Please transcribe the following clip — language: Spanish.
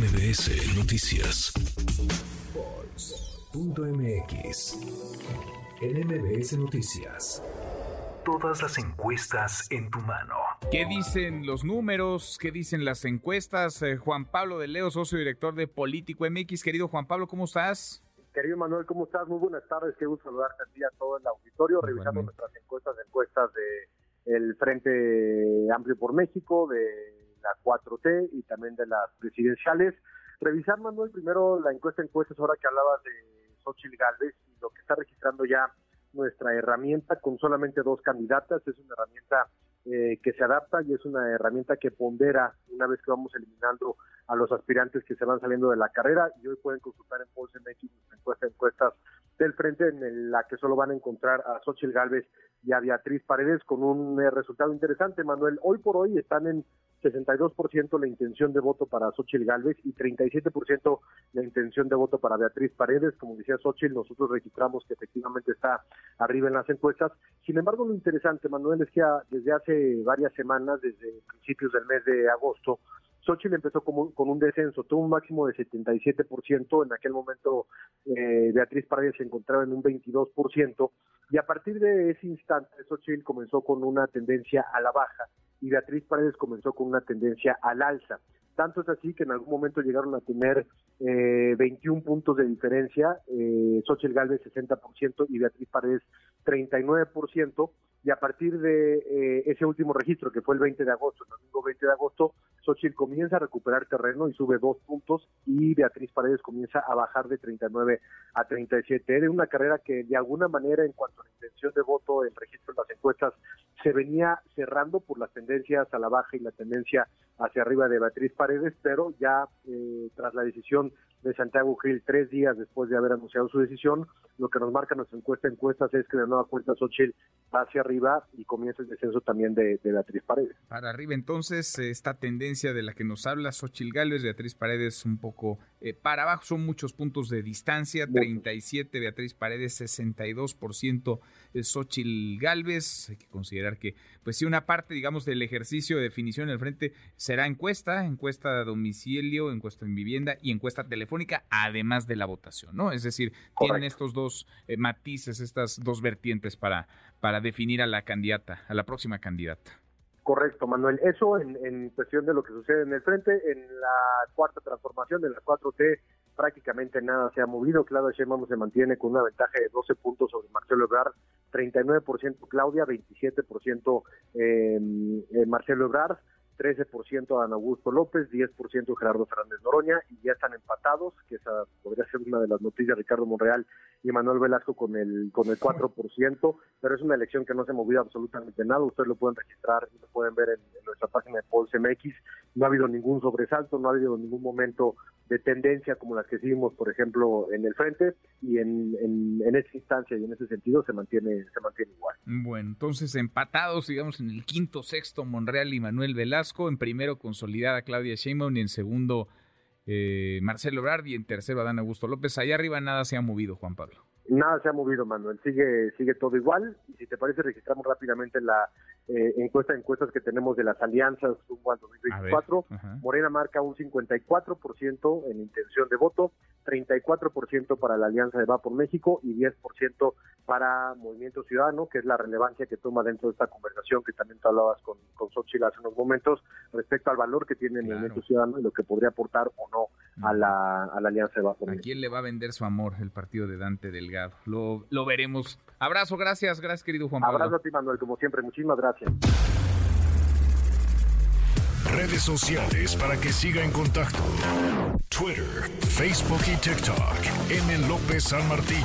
MBS Noticias. MX. En MBS Noticias. Todas las encuestas en tu mano. ¿Qué dicen los números? ¿Qué dicen las encuestas? Eh, Juan Pablo de Leo, socio director de Político MX. Querido Juan Pablo, ¿cómo estás? Querido Manuel, ¿cómo estás? Muy buenas tardes. Qué gusto saludarte a ti a todo el auditorio, revisando nuestras encuestas, encuestas de el Frente Amplio por México, de la 4T y también de las presidenciales. Revisar, Manuel, primero la encuesta encuestas, ahora que hablabas de Xochitl Galvez y lo que está registrando ya nuestra herramienta con solamente dos candidatas. Es una herramienta eh, que se adapta y es una herramienta que pondera una vez que vamos eliminando a los aspirantes que se van saliendo de la carrera y hoy pueden consultar en Pulse MX encuesta encuestas del frente en la que solo van a encontrar a Xochitl Galvez y a Beatriz Paredes con un eh, resultado interesante, Manuel. Hoy por hoy están en 62% la intención de voto para Xochitl Galvez y 37% la intención de voto para Beatriz Paredes. Como decía Xochitl, nosotros registramos que efectivamente está arriba en las encuestas. Sin embargo, lo interesante, Manuel, es que desde hace varias semanas, desde principios del mes de agosto, Xochitl empezó con un, descenso, tuvo un máximo de 77%, en aquel momento eh, Beatriz Paredes se encontraba en un 22%, y a partir de ese instante Xochitl comenzó con una tendencia a la baja y Beatriz Paredes comenzó con una tendencia al alza. Tanto es así que en algún momento llegaron a tener eh, 21 puntos de diferencia, eh, Xochitl Galvez 60% y Beatriz Paredes 39%, y a partir de eh, ese último registro, que fue el 20 de agosto, el domingo 20 de agosto, Xochitl comienza a recuperar terreno y sube dos puntos, y Beatriz Paredes comienza a bajar de 39 a 37. Era una carrera que de alguna manera, en cuanto a la intención de voto, el registro de las encuestas, se venía cerrando por las tendencias a la baja y la tendencia hacia arriba de Beatriz Paredes, pero ya eh, tras la decisión de Santiago Gil tres días después de haber anunciado su decisión. Lo que nos marca nuestra encuesta encuestas es que la nueva cuenta Xochitl va hacia arriba y comienza el descenso también de, Beatriz Paredes. Para arriba, entonces, esta tendencia de la que nos habla Xochitl Gálvez, Beatriz Paredes un poco eh, para abajo, son muchos puntos de distancia, 37 Beatriz Paredes, 62% Xochitl Gálvez. Hay que considerar que, pues sí, una parte, digamos, del ejercicio de definición en el frente será encuesta, encuesta de domicilio, encuesta en vivienda y encuesta telefónica además de la votación, ¿no? Es decir, tienen estos dos eh, matices, estas dos vertientes para, para definir a la candidata, a la próxima candidata. Correcto, Manuel. Eso en, cuestión de lo que sucede en el frente. En la cuarta transformación, de la 4T, prácticamente nada se ha movido. Claudia Sheinbaum se mantiene con una ventaja de 12 puntos sobre Marcelo Ebrard, 39% Claudia, 27% eh, eh, Marcelo Ebrard. 13% Ana Augusto López, 10% Gerardo Fernández Noroña y ya están empatados, que esa podría ser una de las noticias, Ricardo Monreal y Manuel Velasco con el con el 4%, pero es una elección que no se ha movido absolutamente nada, ustedes lo pueden registrar y lo pueden ver en, nuestra página de Pulse MX, no ha habido ningún sobresalto, no ha habido ningún momento de tendencia como las que vimos, por ejemplo, en el frente y en, en, en esa instancia y en ese sentido se mantiene se mantiene igual. Bueno, entonces empatados, digamos, en el quinto, sexto Monreal y Manuel Velasco, en primero consolidada Claudia Sheinbaum y en segundo eh, Marcelo Ebrard y en tercero Adán Augusto López. Allá arriba nada se ha movido, Juan Pablo. Nada se ha movido, Manuel. Sigue, sigue todo igual. Si te parece, registramos rápidamente la eh, encuesta encuestas que tenemos de las alianzas rumbo al 2024. Morena marca un 54% en intención de voto, 34% para la Alianza de Va por México y 10% para Movimiento Ciudadano, que es la relevancia que toma dentro de esta conversación que también tú hablabas con, con Xochitl hace unos momentos respecto al valor que tiene el Movimiento Ciudadano y lo que podría aportar o no a la, a la Alianza de México. ¿A quién le va a vender su amor el partido de Dante Delgado? Lo, lo veremos. Abrazo, gracias, gracias querido Juan Pablo. Abrazo a ti Manuel, como siempre, muchísimas gracias. Redes sociales para que siga en contacto: Twitter, Facebook y TikTok. M. López San Martín.